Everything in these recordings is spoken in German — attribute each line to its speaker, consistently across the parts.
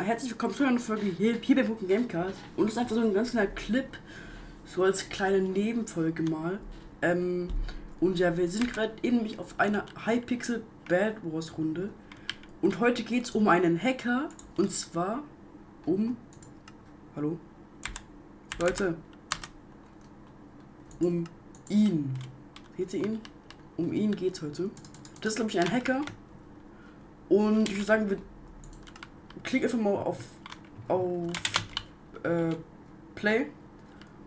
Speaker 1: herzlich willkommen zu einer Folge hier, bei Pokémon Gamecast. Und es ist einfach so ein ganz kleiner Clip, so als kleine Nebenfolge mal. Ähm, und ja, wir sind gerade eben nämlich auf einer Hypixel Bad Wars Runde. Und heute geht es um einen Hacker. Und zwar um. Hallo? Leute. Um ihn. Seht ihr ihn? Um ihn geht's heute. Das ist, glaube ich, ein Hacker. Und ich würde sagen, wir klicken einfach mal auf, auf äh, Play.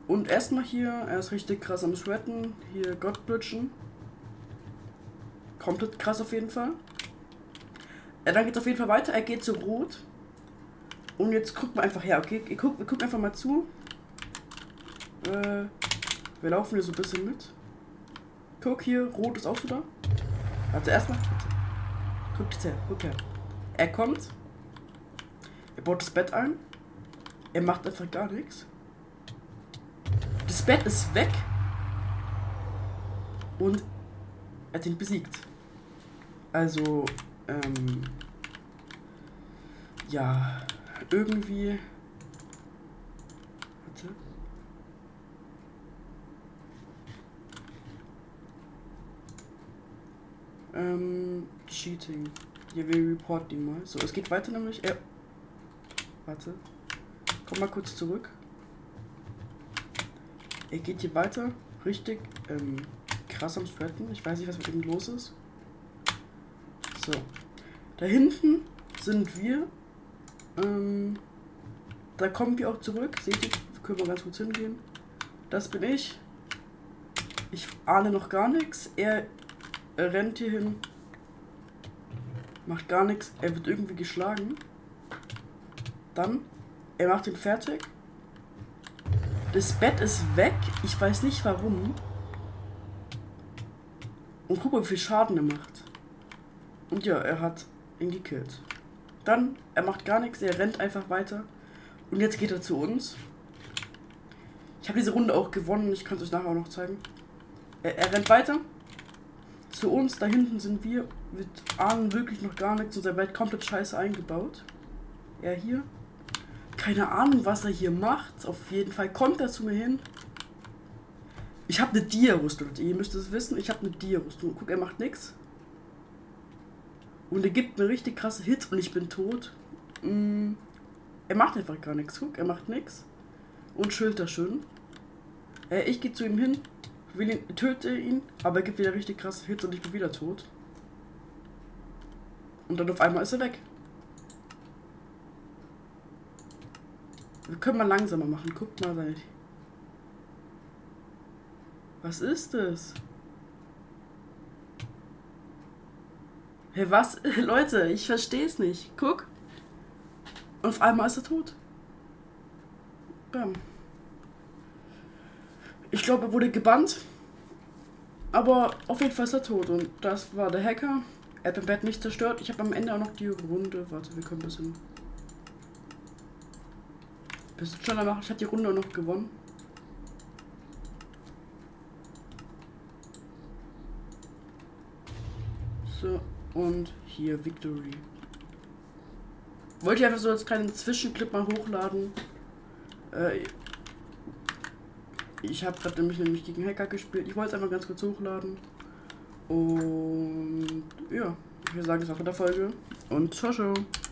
Speaker 1: Und erstmal hier, er ist richtig krass am Sweaten. Hier Gottblitschen. Komplett krass auf jeden Fall. Ja, dann geht es auf jeden Fall weiter. Er geht zu Rot. Und jetzt guckt man einfach her, okay? Ihr guckt, wir gucken einfach mal zu. Äh, wir laufen hier so ein bisschen mit. Guck hier, Rot ist auch da. Also erstmal. Guck jetzt her, guck her. Er kommt. Baut das Bett ein. Er macht einfach gar nichts. Das Bett ist weg. Und er hat ihn besiegt. Also, ähm. Ja, irgendwie. Warte. Ähm, Cheating. Hier, wir reporten ihn mal. So, es geht weiter nämlich. Er. Warte. Komm mal kurz zurück. Er geht hier weiter. Richtig ähm, krass am Spreaden. Ich weiß nicht, was mit ihm los ist. So. Da hinten sind wir. Ähm, da kommen wir auch zurück. Seht ihr? Wir können mal ganz kurz hingehen. Das bin ich. Ich ahne noch gar nichts. Er, er rennt hier hin. Macht gar nichts. Er wird irgendwie geschlagen. Dann, er macht ihn fertig. Das Bett ist weg. Ich weiß nicht warum. Und guck mal, wie viel Schaden er macht. Und ja, er hat ihn gekillt. Dann, er macht gar nichts. Er rennt einfach weiter. Und jetzt geht er zu uns. Ich habe diese Runde auch gewonnen. Ich kann es euch nachher auch noch zeigen. Er, er rennt weiter. Zu uns, da hinten sind wir. Wir ahnen wirklich noch gar nichts. Unser Welt komplett scheiße eingebaut. Er hier. Keine Ahnung, was er hier macht. Auf jeden Fall kommt er zu mir hin. Ich habe eine Dia-Rüstung. Ihr müsst es wissen. Ich habe eine Dia-Rüstung. Guck, er macht nichts. Und er gibt mir richtig krasse Hits und ich bin tot. Mm, er macht einfach gar nichts. Guck, er macht nichts. Und schildert schön. Äh, ich gehe zu ihm hin, will ihn, töte ihn, aber er gibt wieder richtig krasse Hits und ich bin wieder tot. Und dann auf einmal ist er weg. Können mal langsamer machen. Guckt mal, sei Was ist das? Hey, was? Leute, ich verstehe es nicht. Guck. Und auf einmal ist er tot. Bam. Ich glaube, er wurde gebannt. Aber auf jeden Fall ist er tot. Und das war der Hacker. Er hat mein Bett nicht zerstört. Ich habe am Ende auch noch die Runde. Warte, wir können ein bisschen. Bisschen schneller machen. Ich habe die Runde auch noch gewonnen. So, und hier Victory. Wollte ich einfach so als kleinen Zwischenclip mal hochladen. Äh, ich habe gerade nämlich, nämlich gegen Hacker gespielt. Ich wollte es einfach ganz kurz hochladen. Und ja, würde sagen, das war mit der Folge. Und ciao, ciao.